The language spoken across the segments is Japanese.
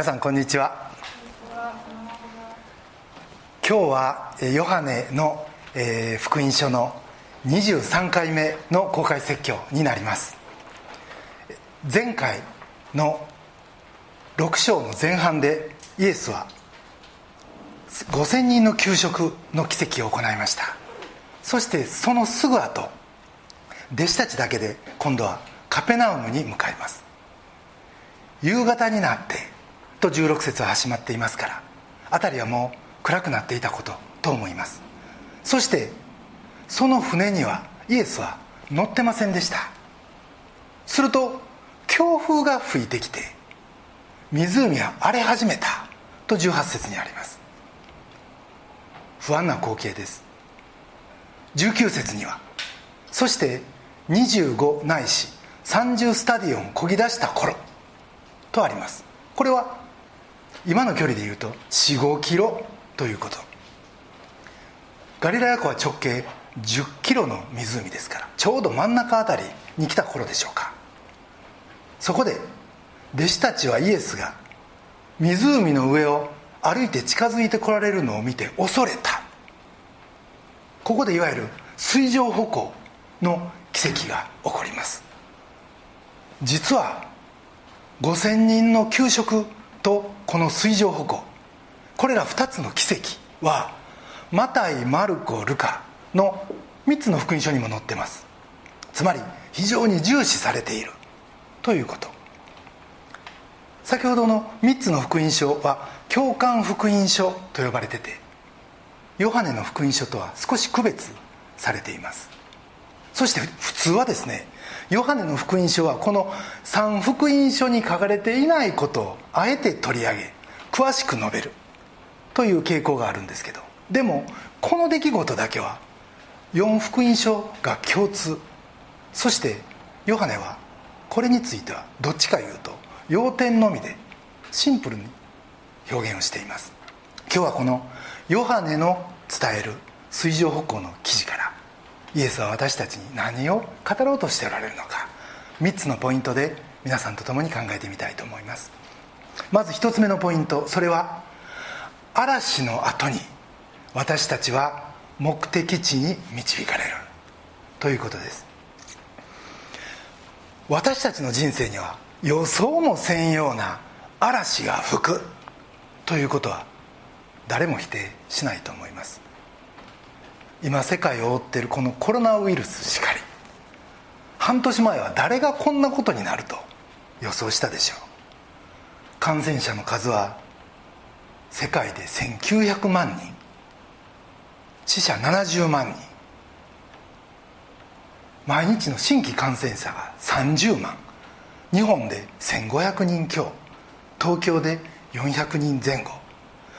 皆さんこんにちは。今日はヨハネの、福音書の23回目の公開説教になります。前回の6章の前半でイエスは5000人の給食の奇跡を行いました。そしてそのすぐ後弟子たちだけで今度はカペナウムに向かいます。夕方になってと16節は始まっていますから辺りはもう暗くなっていたことと思います。そしてその船にはイエスは乗ってませんでした。すると強風が吹いてきて湖は荒れ始めたと18節にあります。不安な光景です。19節にはそして25ないし30スタディオン漕ぎ出した頃とあります。これは今の距離でいうと45キロということ。ガリラヤ湖は直径10キロの湖ですからちょうど真ん中あたりに来た頃でしょうか。そこで弟子たちはイエスが湖の上を歩いて近づいてこられるのを見て恐れた。ここでいわゆる水上歩行の奇跡が起こります。実は5000人の給食とこの水上歩行。これら2つの奇跡はマタイマルコルカの3つの福音書にも載ってます。つまり非常に重視されているということ。先ほどの3つの福音書は共感福音書と呼ばれててヨハネの福音書とは少し区別されています。そして普通はですねヨハネの福音書はこの3福音書に書かれていないことをあえて取り上げ詳しく述べるという傾向があるんですけどでもこの出来事だけは4福音書が共通そしてヨハネはこれについてはどっちかいうと要点のみでシンプルに表現をしています。今日はこのヨハネの伝える水上歩行の記事イエスは私たちに何を語ろうとしておられるのか3つのポイントで皆さんと共に考えてみたいと思います。まず1つ目のポイントそれは嵐の後に私たちは目的地に導かれる。ということです。私たちの人生には予想もせんような嵐が吹く。ということは誰も否定しないと思います。今世界を覆っているこのコロナウイルスしかり半年前は誰がこんなことになると予想したでしょう。感染者の数は世界で1900万人。死者70万人。毎日の新規感染者が30万。日本で1500人強。東京で400人前後。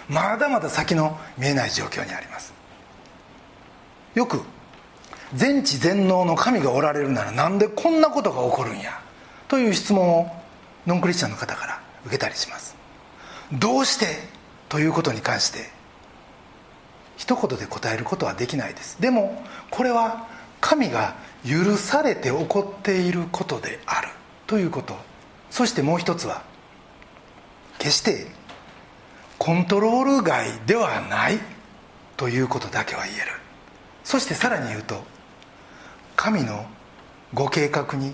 まだまだ先の見えない状況にあります。よく全知全能の神がおられるならなんでこんなことが起こるんや？という質問をノンクリスチャンの方から受けたりします。どうして？ということに関して一言で答えることはできないです。でもこれは神が許されて起こっていることである。ということ。そしてもう一つは決してコントロール外ではない。ということだけは言える。そしてさらに言うと神のご計画に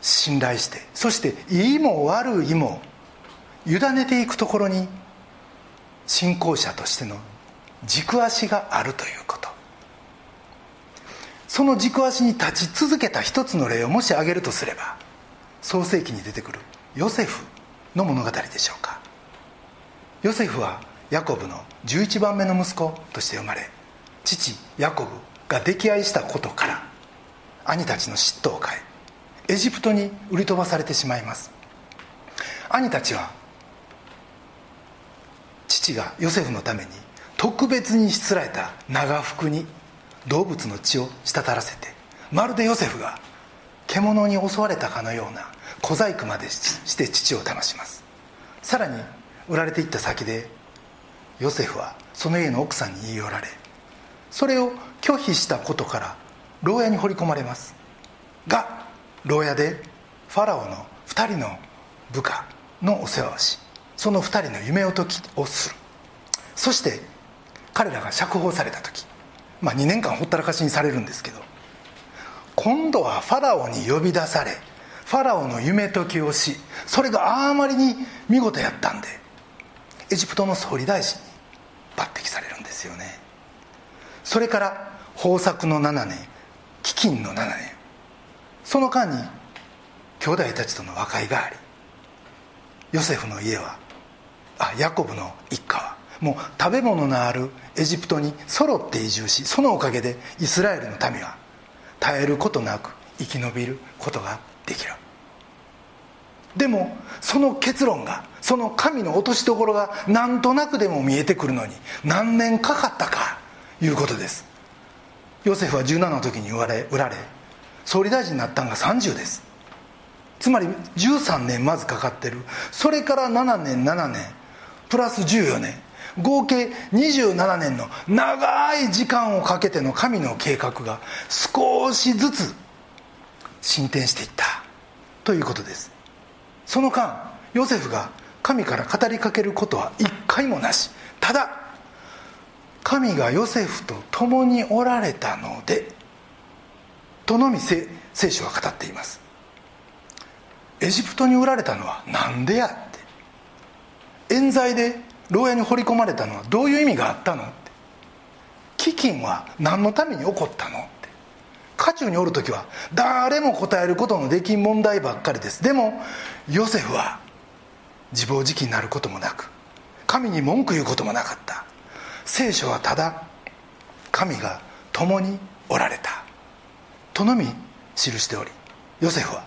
信頼してそしていいも悪いも委ねていくところに信仰者としての軸足があるということ。その軸足に立ち続けた一つの例をもし挙げるとすれば創世記に出てくるヨセフの物語でしょうか。ヨセフはヤコブの11番目の息子として生まれ父ヤコブが溺愛したことから兄たちの嫉妬を買いエジプトに売り飛ばされてしまいます。兄たちは父がヨセフのために特別にしつらえた長服に動物の血を滴らせてまるでヨセフが獣に襲われたかのような小細工までして父を騙します。さらに売られていった先でヨセフはその家の奥さんに言い寄られそれを拒否したことから牢屋に放り込まれます。が牢屋でファラオの2人の部下のお世話をしその2人の夢を解きをする。そして彼らが釈放された時、まあ、2年間ほったらかしにされるんですけど今度はファラオに呼び出されファラオの夢解きをしそれがあまりに見事やったんでエジプトの総理大臣に抜擢されるんですよね。それから豊作の7年飢饉の7年。その間に兄弟たちとの和解がありヨセフの家はあヤコブの一家はもう食べ物のあるエジプトに揃って移住しそのおかげでイスラエルの民は絶えることなく生き延びることができる。でもその結論がその神の落としどころがなんとなくでも見えてくるのに何年かかったか。いうことです。ヨセフは17の時に売られ売られ総理大臣になったのが30です。つまり13年まずかかってる。それから7年7年。プラス14年。合計27年の長い時間をかけての神の計画が少しずつ進展していった。ということです。その間ヨセフが神から語りかけることは一回もなし。ただ神がヨセフと共におられたのでとのみ聖書は語っています。エジプトに売られたのは何でやって。冤罪で牢屋に掘り込まれたのはどういう意味があったのって。飢饉は何のために起こったのって。渦中におる時は誰も答えることのできん問題ばっかりです。でもヨセフは自暴自棄になることもなく神に文句言うこともなかった。聖書はただ神が共におられた。とのみ記しておりヨセフは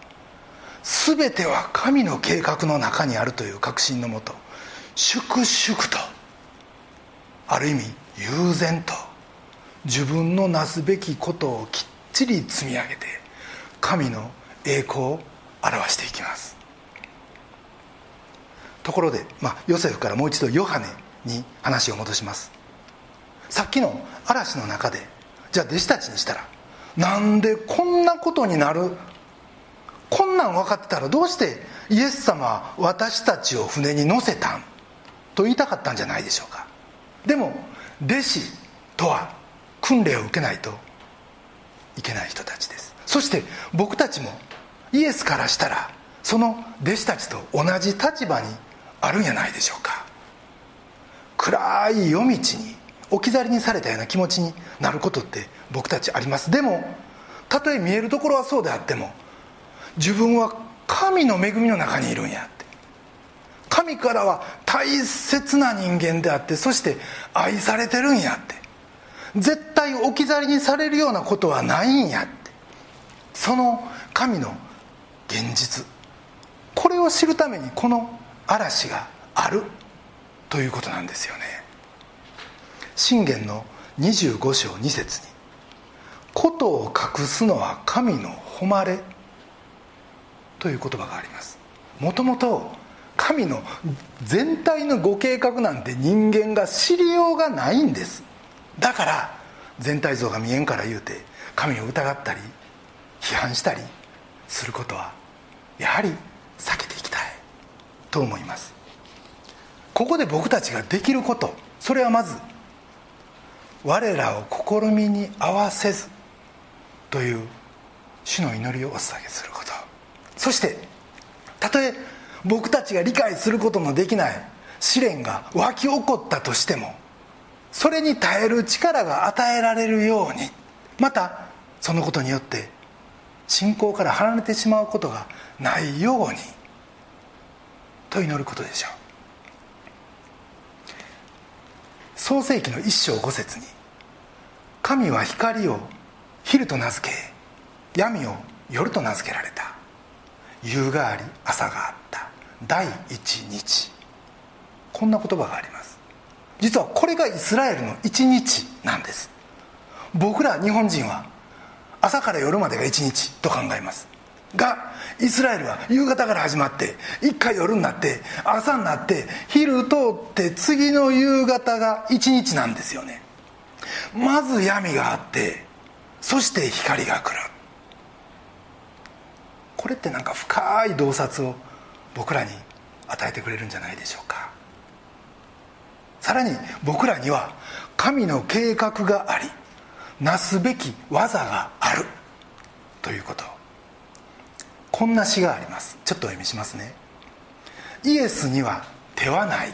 全ては神の計画の中にあるという確信のもと粛々とある意味悠然と自分のなすべきことをきっちり積み上げて神の栄光を表していきます。ところで、まあ、ヨセフからもう一度ヨハネに話を戻します。さっきの嵐の中でじゃあ弟子たちにしたらなんでこんなことになる？こんなん分かってたらどうしてイエス様は私たちを船に乗せたん？と言いたかったんじゃないでしょうか。でも弟子とは訓練を受けないといけない人たちです。そして僕たちもイエスからしたらその弟子たちと同じ立場にあるんやないでしょうか。暗い夜道に置き去りにされたような気持ちになることって僕たちあります。でもたとえ見えるところはそうであっても自分は神の恵みの中にいるんやって。神からは大切な人間であってそして愛されてるんやって。絶対置き去りにされるようなことはないんやって。その神の現実。これを知るためにこの嵐があるということなんですよね。信玄の25章2節。に「ことを隠すのは神の誉れ」という言葉があります。もともと神の全体のご計画なんて人間が知りようがないんです。だから全体像が見えんから言うて神を疑ったり批判したりすることはやはり避けていきたい。と思います。ここで僕たちができること。それはまず我らを試みに合わせずという主の祈りをお捧げすること。そしてたとえ僕たちが理解することのできない試練が湧き起こったとしてもそれに耐える力が与えられるようにまたそのことによって信仰から離れてしまうことがないようにと祈ることでしょう。創世紀の一章五節に「神は光を昼と名付け闇を夜と名付けられた」「夕があり朝があった。第一日」こんな言葉があります。実はこれがイスラエルの一日なんです。僕ら日本人は朝から夜までが一日と考えます。がイスラエルは夕方から始まって一回夜になって朝になって昼通って次の夕方が一日なんですよね。まず闇があってそして光が来る。これってなんか深い洞察を僕らに与えてくれるんじゃないでしょうか。さらに僕らには神の計画がありなすべき技があるということ。こんな詩があります。ちょっとお読みしますね。イエスには手はない。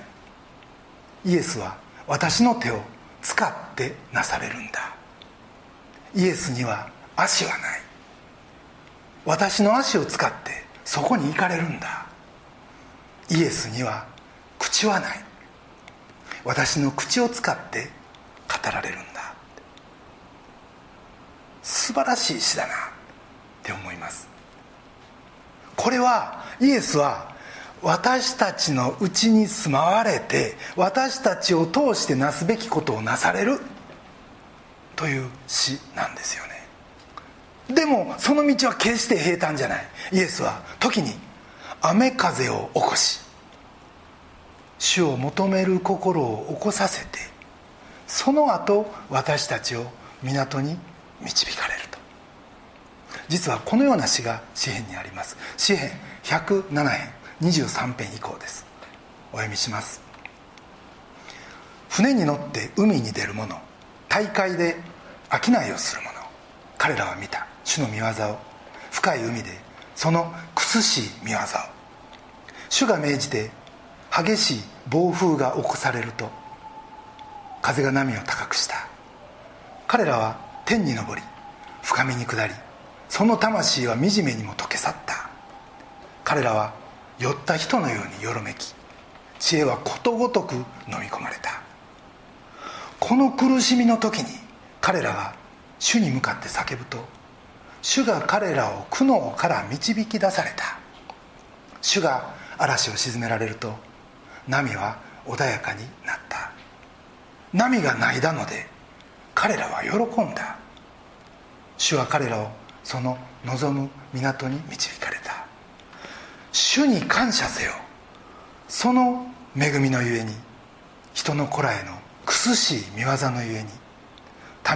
イエスは私の手を使ってなされるんだ。イエスには足はない。私の足を使ってそこに行かれるんだ。イエスには口はない。私の口を使って語られるんだ。素晴らしい詩だなって思います。これはイエスは私たちのうちに住まわれて私たちを通してなすべきことをなされるという詩なんですよね。でもその道は決して平坦じゃない。イエスは時に雨風を起こし主を求める心を起こさせてその後私たちを港に導かれる。実はこのような詩が詩篇にあります。詩篇107編23編以降です。お読みします。船に乗って海に出る者大海で商いをする者彼らは見た主の御業を深い海でその苦しい御業を主が命じて激しい暴風が起こされると風が波を高くした。彼らは天に昇り深みに下りその魂は惨めにも溶け去った。彼らは酔った人のようによろめき知恵はことごとく飲み込まれた。この苦しみの時に彼らが主に向かって叫ぶと主が彼らを苦悩から導き出された。主が嵐を鎮められると波は穏やかになった。波がないだので彼らは喜んだ。主は彼らをその望む港に導かれた。主に感謝せよ。その恵みのゆえに。人の子らへの苦しい見業のゆえに。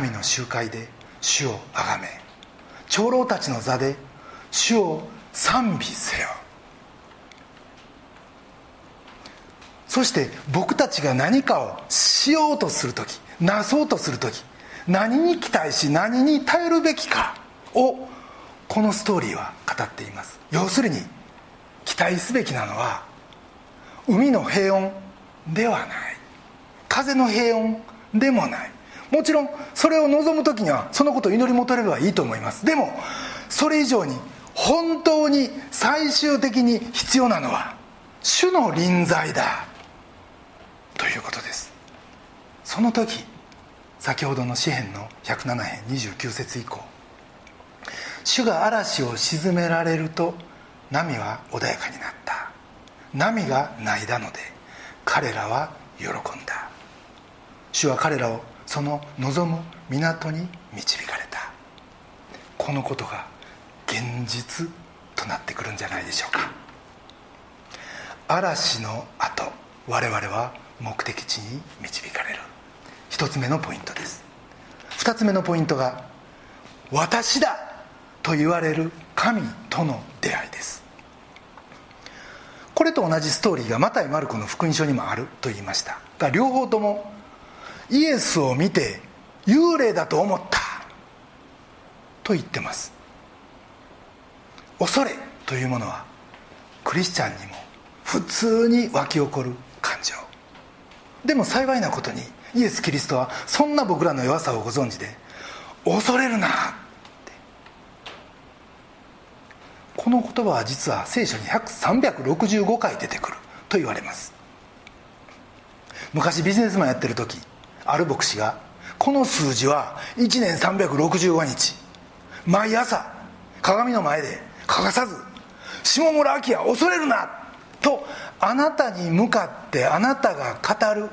民の集会で主をあがめ。長老たちの座で主を賛美せよ。そして僕たちが何かをしようとする時なそうとする時何に期待し何に頼るべきか。をこのストーリーは語っています。要するに期待すべきなのは海の平穏ではない。風の平穏でもない。もちろんそれを望む時にはそのことを祈り求めればいいと思います。でもそれ以上に本当に最終的に必要なのは主の臨在だ。ということです。その時先ほどの詩篇の107編29節以降主が嵐を鎮められると波は穏やかになった。波がないだので彼らは喜んだ。主は彼らをその望む港に導かれた。このことが現実となってくるんじゃないでしょうか。嵐の後我々は目的地に導かれる。一つ目のポイントです。二つ目のポイントが「私だ!」と言われる神との出会いです。これと同じストーリーがマタイ・マルコの福音書にもあると言いました。が両方ともイエスを見て幽霊だと思ったと言ってます。恐れというものはクリスチャンにも普通に湧き起こる感情。でも幸いなことにイエス・キリストはそんな僕らの弱さをご存知で恐れるなってこの言葉は実は聖書に365回出てくると言われます。昔ビジネスマンやってる時ある牧師がこの数字は1年365日。毎朝鏡の前で欠かさず「下村明は恐れるな!」とあなたに向かってあなたが語る。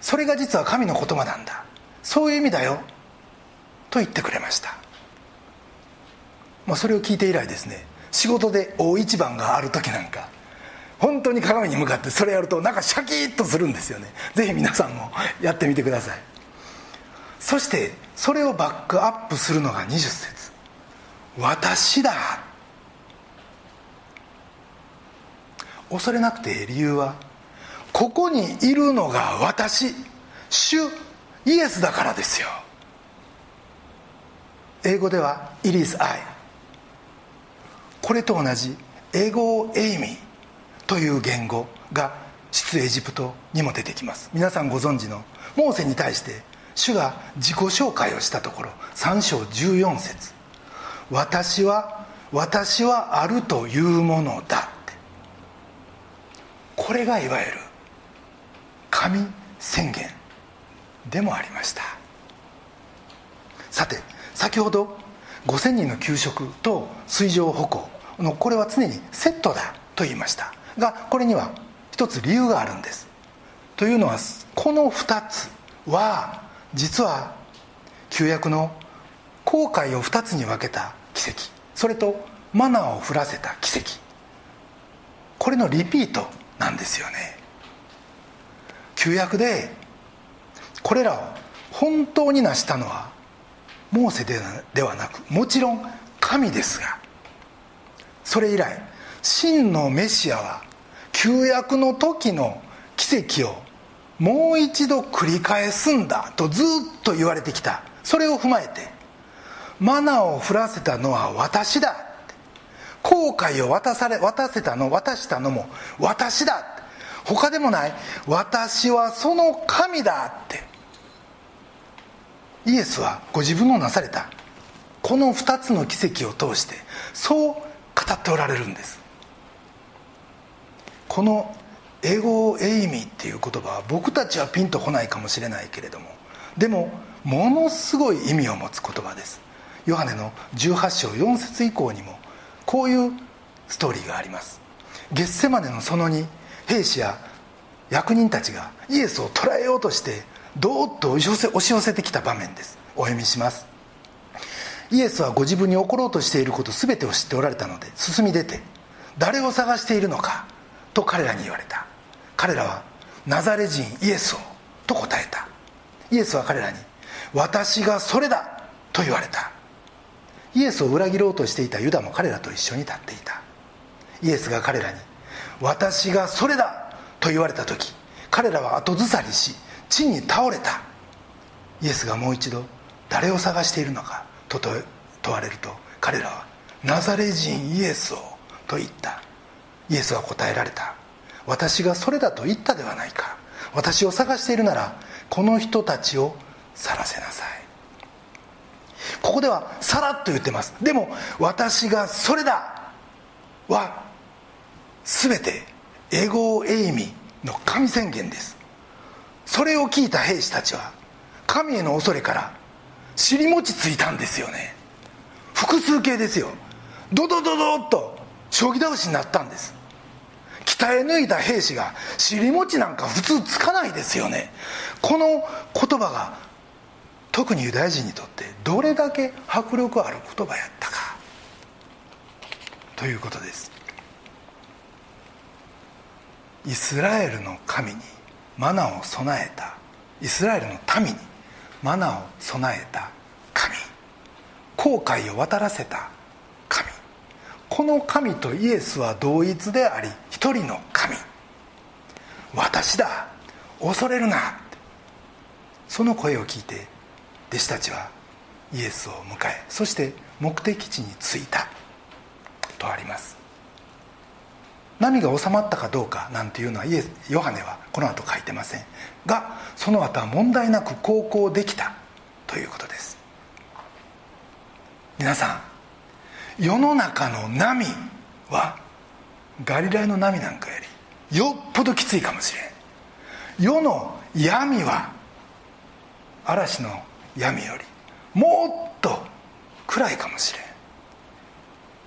それが実は神の言葉なんだ。そういう意味だよと言ってくれました、まあ、それを聞いて以来ですね仕事で大一番がある時なんか本当に鏡に向かってそれやるとなんかシャキッとするんですよね。ぜひ皆さんもやってみてください。そしてそれをバックアップするのが20節。私だ。恐れなくて理由はここにいるのが私。主イエスだからですよ。英語では「It is I」これと同じ英語エイミーという言語が出エジプトにも出てきます。皆さんご存知のモーセに対して主が自己紹介をしたところ3章14節。私は私はあるというものだ」って。これがいわゆる神宣言でもありました。さて先ほど5000人の給食と水上歩行のこれは常にセットだと言いました。がこれには一つ理由があるんです。というのはこの2つは実は旧約の航海を2つに分けた奇跡。それとマナーを降らせた奇跡。これのリピートなんですよね。旧約でこれらを本当に成したのはモーセではなくもちろん神ですがそれ以来真のメシアは旧約の時の奇跡をもう一度繰り返すんだとずっと言われてきた。それを踏まえてマナを降らせたのは私だ。後悔を渡され渡せたの渡したのも私だ。他でもない私はその神だって。イエスはご自分のなされた。この2つの奇跡を通してそう語っておられるんです。このエゴエイミーっていう言葉は僕たちはピンとこないかもしれないけれどもでもものすごい意味を持つ言葉です。ヨハネの18章4節以降にもこういうストーリーがあります。ゲッセマネの園に兵士や役人たちがイエスを捕らえようとしてどーっと押し寄せてきた場面です。お読みします。イエスはご自分に起ころうとしていること全てを知っておられたので進み出て誰を探しているのかと彼らに言われた。彼らはナザレ人イエスをと答えた。イエスは彼らに私がそれだと言われた。イエスを裏切ろうとしていたユダも彼らと一緒に立っていた。イエスが彼らに私がそれだと言われた時彼らは後ずさりし地に倒れた。イエスがもう一度誰を探しているのか。と問われると彼らはナザレ人イエスをと言った。イエスは答えられた。私がそれだと言ったではないか。私を探しているならこの人たちを去らせなさい。ここではさらっと言ってます。でも私がそれだは全てエゴエイミの神宣言です。それを聞いた兵士たちは神への恐れから尻餅ついたんですよね。複数形ですよ。ドドドドッと将棋倒しになったんです。鍛え抜いた兵士が尻餅なんか普通つかないですよね。この言葉が特にユダヤ人にとってどれだけ迫力ある言葉やったか。ということです。イスラエルの神にマナを備えた。イスラエルの民にマナを備えた。神。後悔を渡らせた。神。この神とイエスは同一であり一人の神。私だ。恐れるな。その声を聞いて弟子たちはイエスを迎えそして目的地に着いた。とあります。波が収まったかどうかなんていうのはイエスヨハネはこの後書いてません。がその後は問題なく航行できたということです。皆さん世の中の波はガリラヤの波なんかよりよっぽどきついかもしれん。世の闇は嵐の闇よりもっと暗いかもし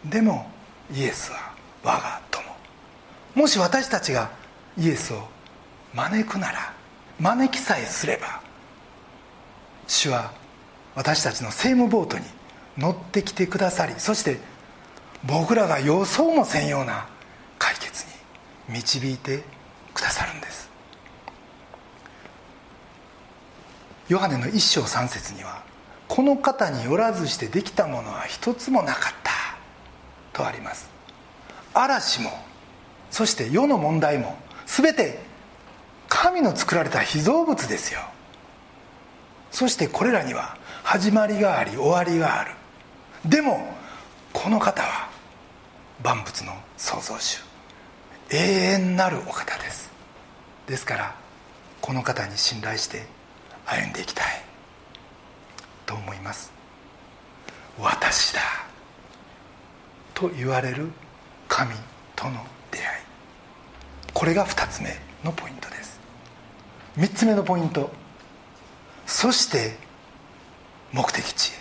れん。でもイエスは我がもし私たちがイエスを招くなら招きさえすれば主は私たちの政務ボートに乗ってきてくださりそして僕らが予想もせんような解決に導いてくださるんです。ヨハネの一章三節には「この方によらずしてできたものは一つもなかった」とあります。嵐もそして世の問題も全て神の作られた被造物ですよ。そしてこれらには始まりがあり終わりがある。でもこの方は万物の創造主。永遠なるお方です。ですからこの方に信頼して歩んでいきたい。と思います。私だ。と言われる神とのこれが2つ目のポイントです。3つ目のポイント。そして目的地へ。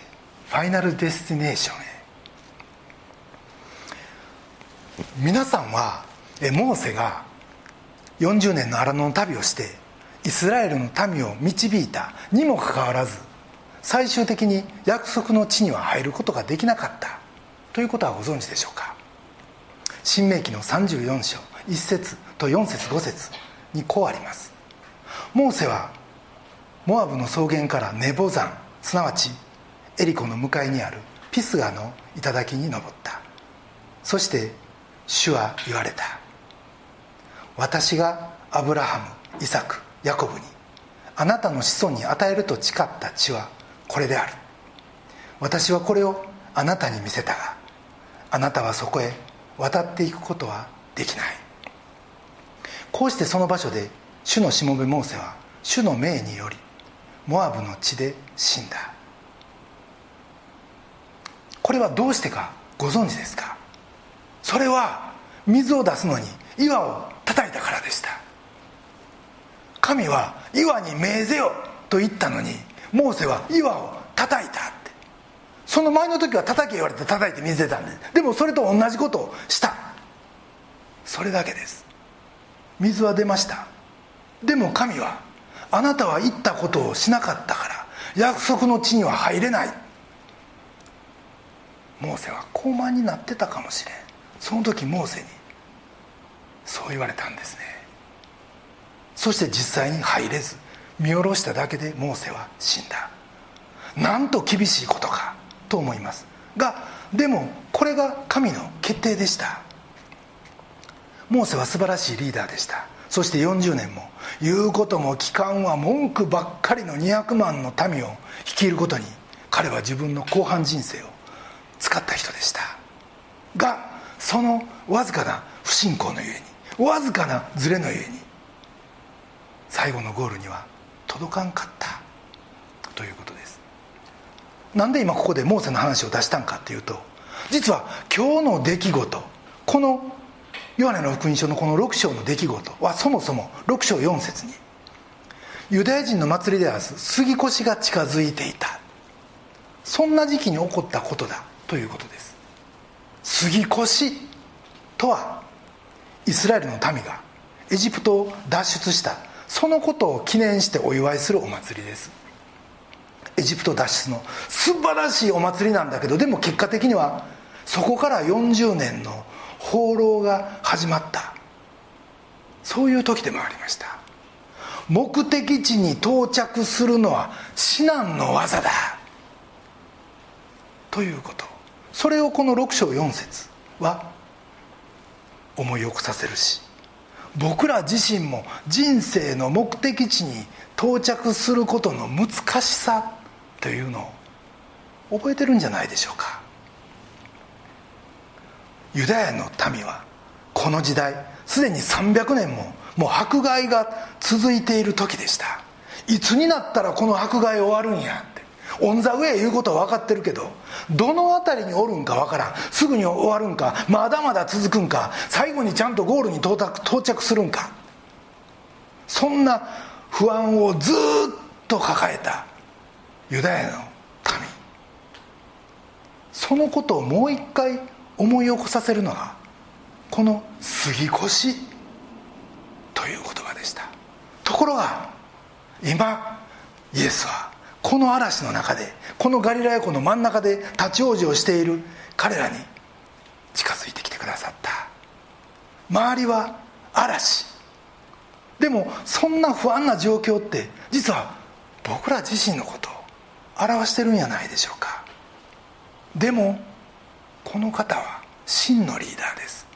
ファイナルデスティネーションへ。皆さんはモーセが40年の荒野の旅をしてイスラエルの民を導いた。にもかかわらず最終的に約束の地には入ることができなかった。ということはご存知でしょうか。新明記の34章1節。と4節5節にこうあります。モーセはモアブの草原からネボ山すなわちエリコの向かいにあるピスガの頂に登った。そして主は言われた。私がアブラハムイサクヤコブにあなたの子孫に与えると誓った地はこれである。私はこれをあなたに見せたがあなたはそこへ渡っていくことはできない。こうしてその場所で主のしもべモーセは主の命によりモアブの地で死んだ。これはどうしてかご存知ですか？それは水を出すのに岩を叩いたからでした。神は岩に命ぜよと言ったのにモーセは岩を叩いたって。その前の時は叩け言われて叩いて水出たんででもそれと同じことをした。それだけです。水は出ました。でも神はあなたは言ったことをしなかったから約束の地には入れない。モーセは高慢になってたかもしれん。その時モーセにそう言われたんですね。そして実際に入れず見下ろしただけでモーセは死んだ。なんと厳しいことかと思います。がでもこれが神の決定でした。モーセは素晴らしいリーダーでした。そして40年も言うことも聞かんは文句ばっかりの200万の民を率いることに彼は自分の後半人生を使った人でした。がそのわずかな不信仰のゆえにわずかなズレのゆえに最後のゴールには届かんかったということです。なんで今ここでモーセの話を出したんかっていうと実は今日の出来事このヨハネの福音書のこの6章の出来事はそもそも6章4節にユダヤ人の祭りである杉越が近づいていた。そんな時期に起こったことだということです。杉越とはイスラエルの民がエジプトを脱出したそのことを記念してお祝いするお祭りです。エジプト脱出の素晴らしいお祭りなんだけどでも結果的にはそこから40年の放浪が始まった。そういう時でもありました。目的地に到着するのは至難の技だ。ということ。それをこの6章4節は思い起こさせるし僕ら自身も人生の目的地に到着することの難しさというのを覚えてるんじゃないでしょうか。ユダヤの民はこの時代すでに300年ももう迫害が続いている時でした。いつになったらこの迫害終わるんやって。オン・ザ・ウェイ言うことは分かってるけどどの辺りにおるんか分からん。すぐに終わるんかまだまだ続くんか最後にちゃんとゴールに到着するんか。そんな不安をずっと抱えたユダヤの民。そのことをもう一回思い起こさせるのがこの「杉越」という言葉でした。ところが今イエスはこの嵐の中でこのガリラヤ湖の真ん中で立ち往生している彼らに近づいてきてくださった。周りは嵐。でもそんな不安な状況って実は僕ら自身のことを表してるんやないでしょうか。でもこの方は真のリーダーです。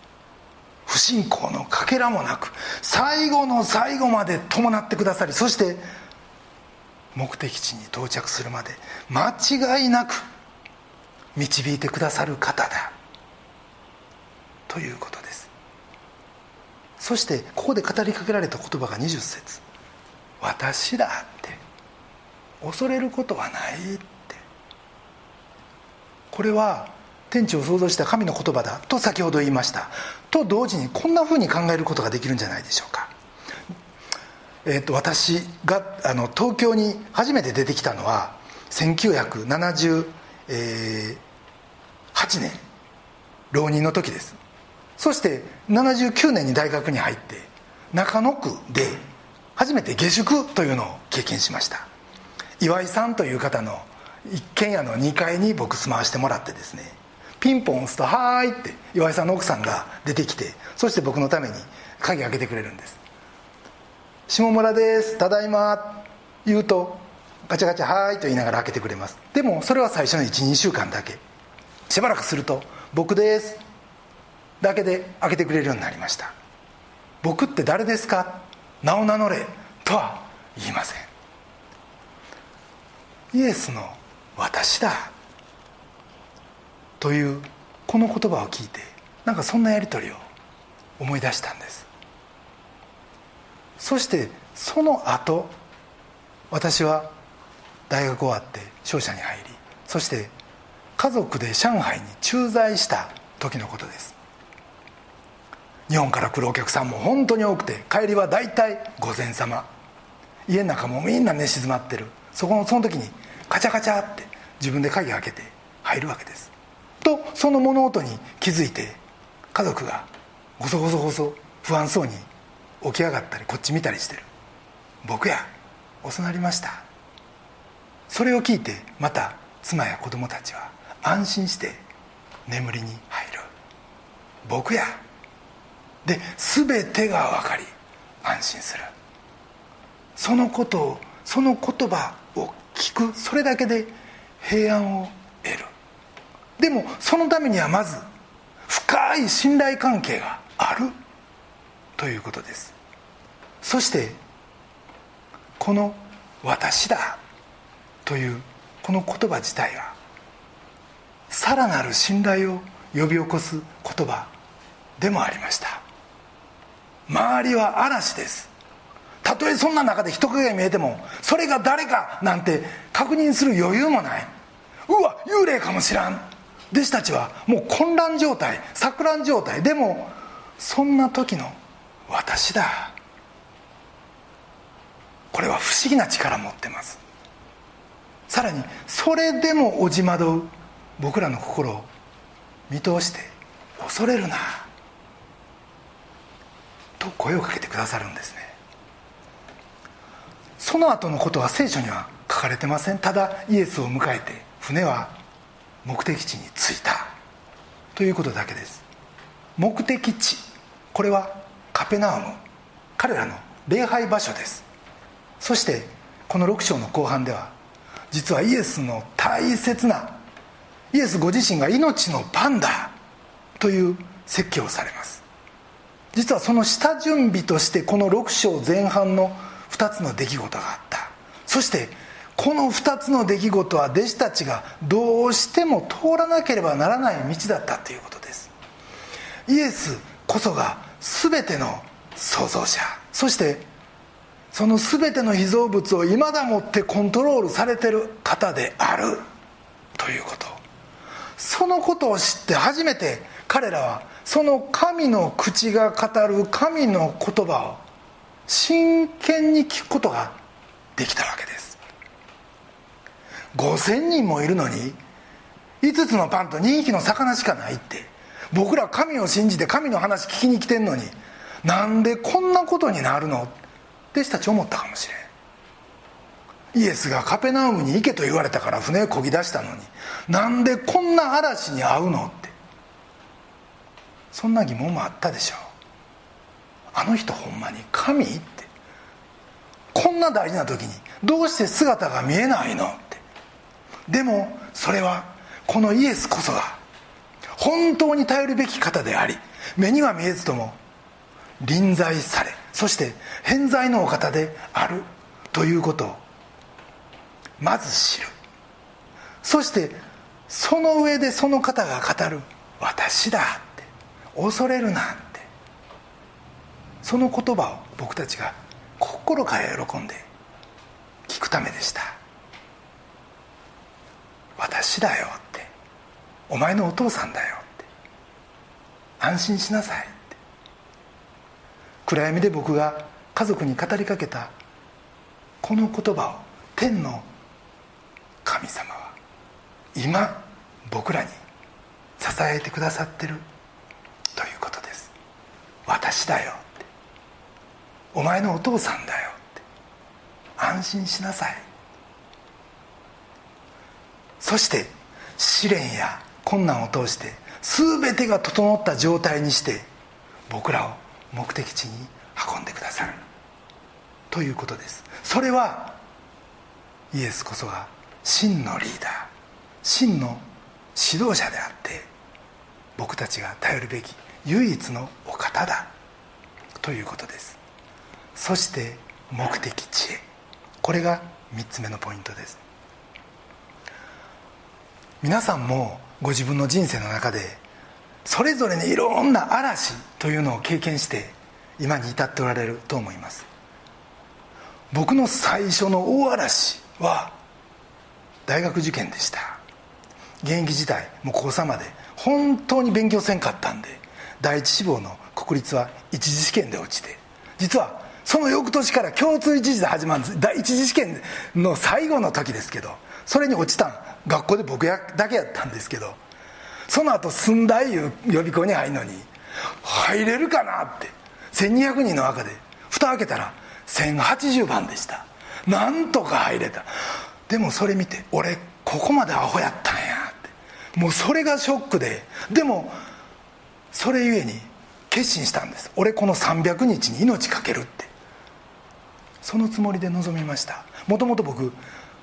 不信仰のかけらもなく最後の最後まで伴ってくださりそして目的地に到着するまで間違いなく導いてくださる方だ。ということです。そしてここで語りかけられた言葉が20節。私だ」って恐れることはないって。これは天地を創造した神の言葉だと先ほど言いました。と同時にこんなふうに考えることができるんじゃないでしょうか。えーと、私があの東京に初めて出てきたのは1978年浪人の時です。そして79年に大学に入って中野区で初めて下宿というのを経験しました。岩井さんという方の一軒家の2階に僕住まわしてもらってですねピンポン押すと「はーい」って岩井さんの奥さんが出てきてそして僕のために鍵開けてくれるんです。下村ですただいま言うとガチャガチャはーいと言いながら開けてくれます。でもそれは最初の12週間だけ。しばらくすると僕ですだけで開けてくれるようになりました。僕って誰ですか？名を名乗れとは言いません。イエスの私だ。というこの言葉を聞いてなんかそんなやり取りを思い出したんです。そしてその後私は大学終わって商社に入りそして家族で上海に駐在した時のことです。日本から来るお客さんも本当に多くて帰りは大体御前様。家の中もみんな寝静まってる。そこのその時にカチャカチャって自分で鍵開けて入るわけです。とその物音に気づいて家族がごそごそごそ不安そうに起き上がったりこっち見たりしてる。僕や遅なりました。それを聞いてまた妻や子供たちは安心して眠りに入る。僕やで全てが分かり安心する。そのことをその言葉を聞く。それだけで平安を得る。でもそのためにはまず深い信頼関係がある。ということです。そしてこの「私だ」というこの言葉自体はさらなる信頼を呼び起こす言葉でもありました。周りは嵐です。たとえそんな中で人影が見えてもそれが誰かなんて確認する余裕もない。うわ幽霊かもしらん。弟子たちはもう混乱状態錯乱状態。でもそんな時の私だ。これは不思議な力を持ってます。さらにそれでもおじ惑う僕らの心を見通して恐れるな。と声をかけてくださるんですね。その後のことは聖書には書かれてません。ただイエスを迎えて船は目的地に着いたということだけです。目的地これはカペナウム。彼らの礼拝場所です。そしてこの6章の後半では実はイエスの大切なイエスご自身が命のパンダという説教をされます。実はその下準備としてこの6章前半の2つの出来事があった。そしてこの2つの出来事は弟子たちがどうしても通らなければならない道だったということです。イエスこそが全ての創造者。そしてその全ての被造物を今だもってコントロールされてる方であるということ。そのことを知って初めて彼らはその神の口が語る神の言葉を真剣に聞くことができたわけです。5000人もいるのに5つのパンと2匹の魚しかないって。僕ら神を信じて神の話聞きに来てんのになんでこんなことになるの？弟子たち思ったかもしれん。イエスがカペナウムに行けと言われたから船をこぎ出したのになんでこんな嵐に遭うの？って。そんな疑問もあったでしょう。あの人ほんまに神？って。こんな大事な時にどうして姿が見えないの？でもそれはこのイエスこそが本当に頼るべき方であり目には見えずとも臨在されそして偏在のお方であるということをまず知る。そしてその上でその方が語る「私だ」って恐れるなって。その言葉を僕たちが心から喜んで聞くためでした。私だよって。お前のお父さんだよって。安心しなさいって。暗闇で僕が家族に語りかけた。この言葉を天の神様は。今僕らに。支えてくださってる。ということです。私だよって。お前のお父さんだよって。安心しなさい。そして試練や困難を通して全てが整った状態にして僕らを目的地に運んでくださる。ということです。それはイエスこそが真のリーダー真の指導者であって僕たちが頼るべき唯一のお方だ。ということです。そして目的地へ。これが3つ目のポイントです。皆さんもご自分の人生の中でそれぞれにいろんな嵐というのを経験して今に至っておられると思います。僕の最初の大嵐は大学受験でした。現役時代もう高3まで本当に勉強せんかったんで第一志望の国立は一次試験で落ちて実はその翌年から共通一次で始まるんです。第一次試験の最後の時ですけどそれに落ちたん学校で僕だけやったんですけどその後寸大いう予備校に入るのに入れるかなって1200人の中で蓋開けたら1080番でした。なんとか入れた。でもそれ見て俺ここまでアホやったんやって。もうそれがショックででもそれゆえに決心したんです。俺この300日に命かけるって。そのつもりで臨みました。もともと僕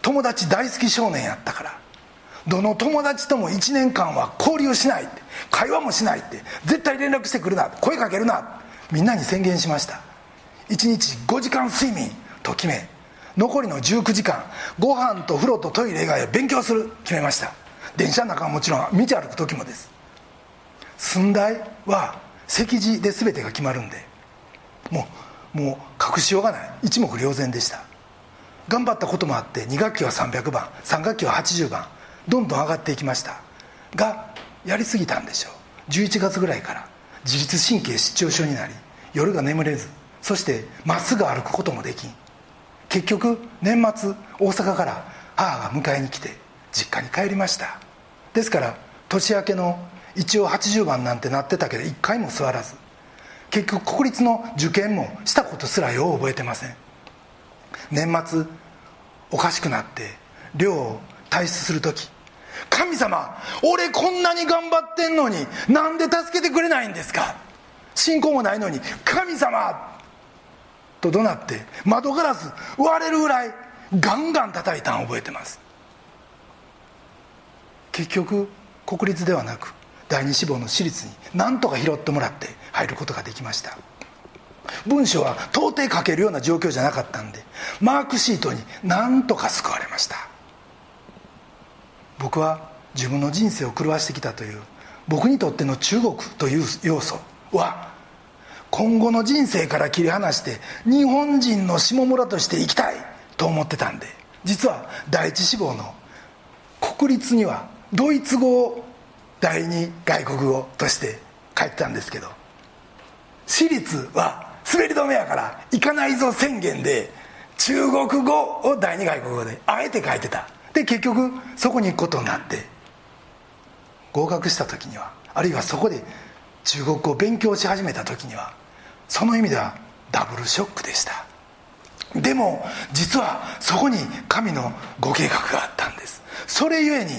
友達大好き少年やったから。どの友達とも1年間は交流しない会話もしないって絶対連絡してくるな声かけるなみんなに宣言しました。1日5時間睡眠と決め残りの19時間ご飯と風呂とトイレ以外は勉強する決めました。電車の中はもちろん道歩く時もです。寸大は席次で全てが決まるんでもうもう隠しようがない。一目瞭然でした。頑張ったこともあって2学期は300番3学期は80番。どんどん上がっていきました。がやりすぎたんでしょう。11月ぐらいから。自律神経失調症になり夜が眠れずそしてまっすぐ歩くこともできん。結局年末大阪から母が迎えに来て実家に帰りました。ですから年明けの一応80番なんてなってたけど一回も座らず。結局国立の受験もしたことすらよう覚えてません。年末おかしくなって寮を退出する時神様俺こんなに頑張ってんのになんで助けてくれないんですか？信仰もないのに神様と怒鳴って窓ガラス割れるぐらいガンガン叩いたん覚えてます。結局国立ではなく第二志望の私立に何とか拾ってもらって入ることができました。文章は到底書けるような状況じゃなかったんでマークシートに何とか救われました。僕は自分の人生を狂わしてきたという僕にとっての中国という要素は今後の人生から切り離して日本人の下村として生きたいと思ってたんで実は第一志望の国立にはドイツ語を第二外国語として書いてたんですけど私立は滑り止めやから行かないぞ宣言で中国語を第二外国語であえて書いてた。で結局そこに行くことになって合格した時にはあるいはそこで中国語を勉強し始めた時にはその意味ではダブルショックでした。でも実はそこに神のご計画があったんです。それゆえに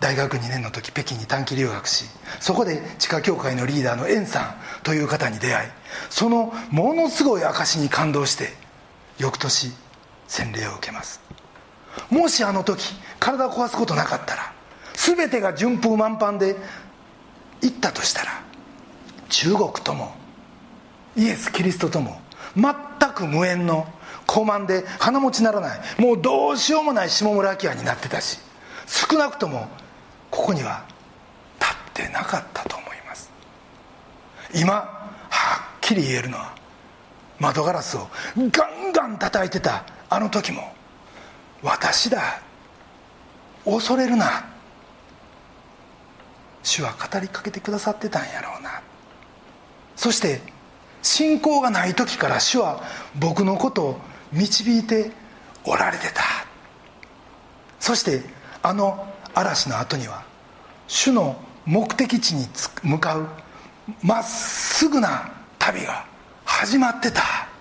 大学2年の時北京に短期留学しそこで地下教会のリーダーの円さんという方に出会いそのものすごい証に感動して翌年洗礼を受けます。もしあの時体を壊すことなかったら全てが順風満帆で行ったとしたら中国ともイエス・キリストとも全く無縁の高慢で鼻持ちならないもうどうしようもない下村明になってたし少なくともここには立ってなかったと思います。今はっきり言えるのは窓ガラスをガンガン叩いてたあの時も私だ。恐れるな。主は語りかけてくださってたんやろうな。そして信仰がない時から主は僕のことを導いておられてた。そしてあの嵐の後には主の目的地に向かうまっすぐな旅が始まってた。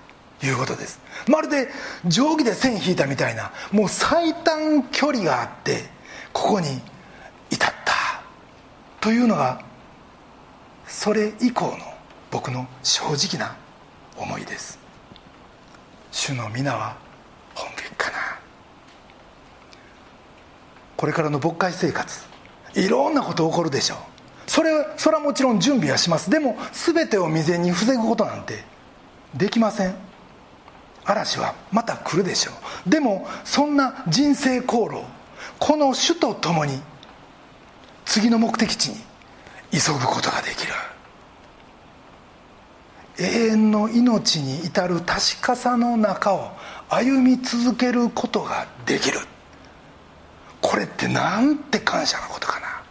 いうことです。まるで定規で線引いたみたいなもう最短距離があってここに至った。というのがそれ以降の僕の正直な思いです。主の皆は本気かな。これからの牧会生活いろんなこと起こるでしょう。それそれはもちろん準備はします。でも全てを未然に防ぐことなんてできません。嵐はまた来るでしょう。でもそんな人生航路この主と共に次の目的地に急ぐことができる。永遠の命に至る確かさの中を歩み続けることができる。これってなんて感謝のことかな。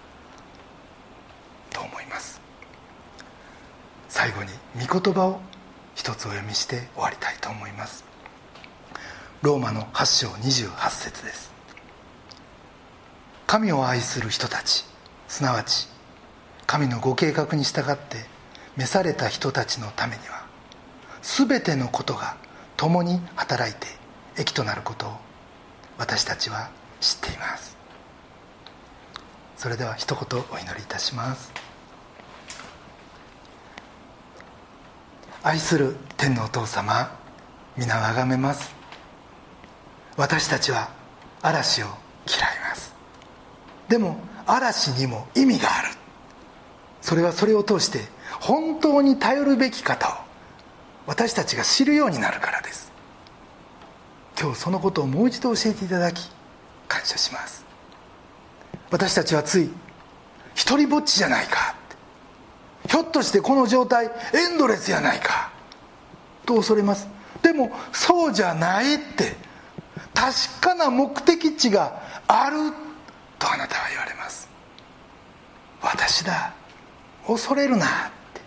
と思います。最後に御言葉を一つお読みして終わりたいと思います。ローマの8章28節です。神を愛する人たちすなわち神のご計画に従って召された人たちのためには全てのことが共に働いて益となることを私たちは知っています。それでは一言お祈りいたします。愛する天のお父様皆をあがめます。私たちは嵐を嫌います。でも嵐にも意味がある。それはそれを通して本当に頼るべき方を私たちが知るようになるからです。今日そのことをもう一度教えていただき感謝します。私たちはつい一りぼっちじゃないか。ひょっとしてこの状態エンドレスやないか。と恐れます？でもそうじゃないって確かな目的地があるとあなたは言われます。私だ。恐れるなって。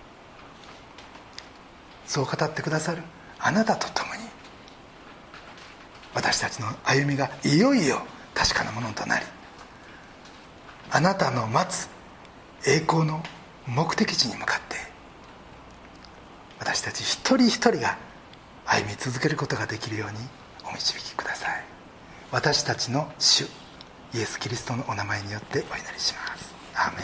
そう語ってくださる。あなたと共に。私たちの歩みがいよいよ確かなものとなりあなたの待つ栄光の目的地に向かって私たち一人一人が歩み続けることができるようにお導きください。私たちの主イエス・キリストのお名前によってお祈りします。アメン。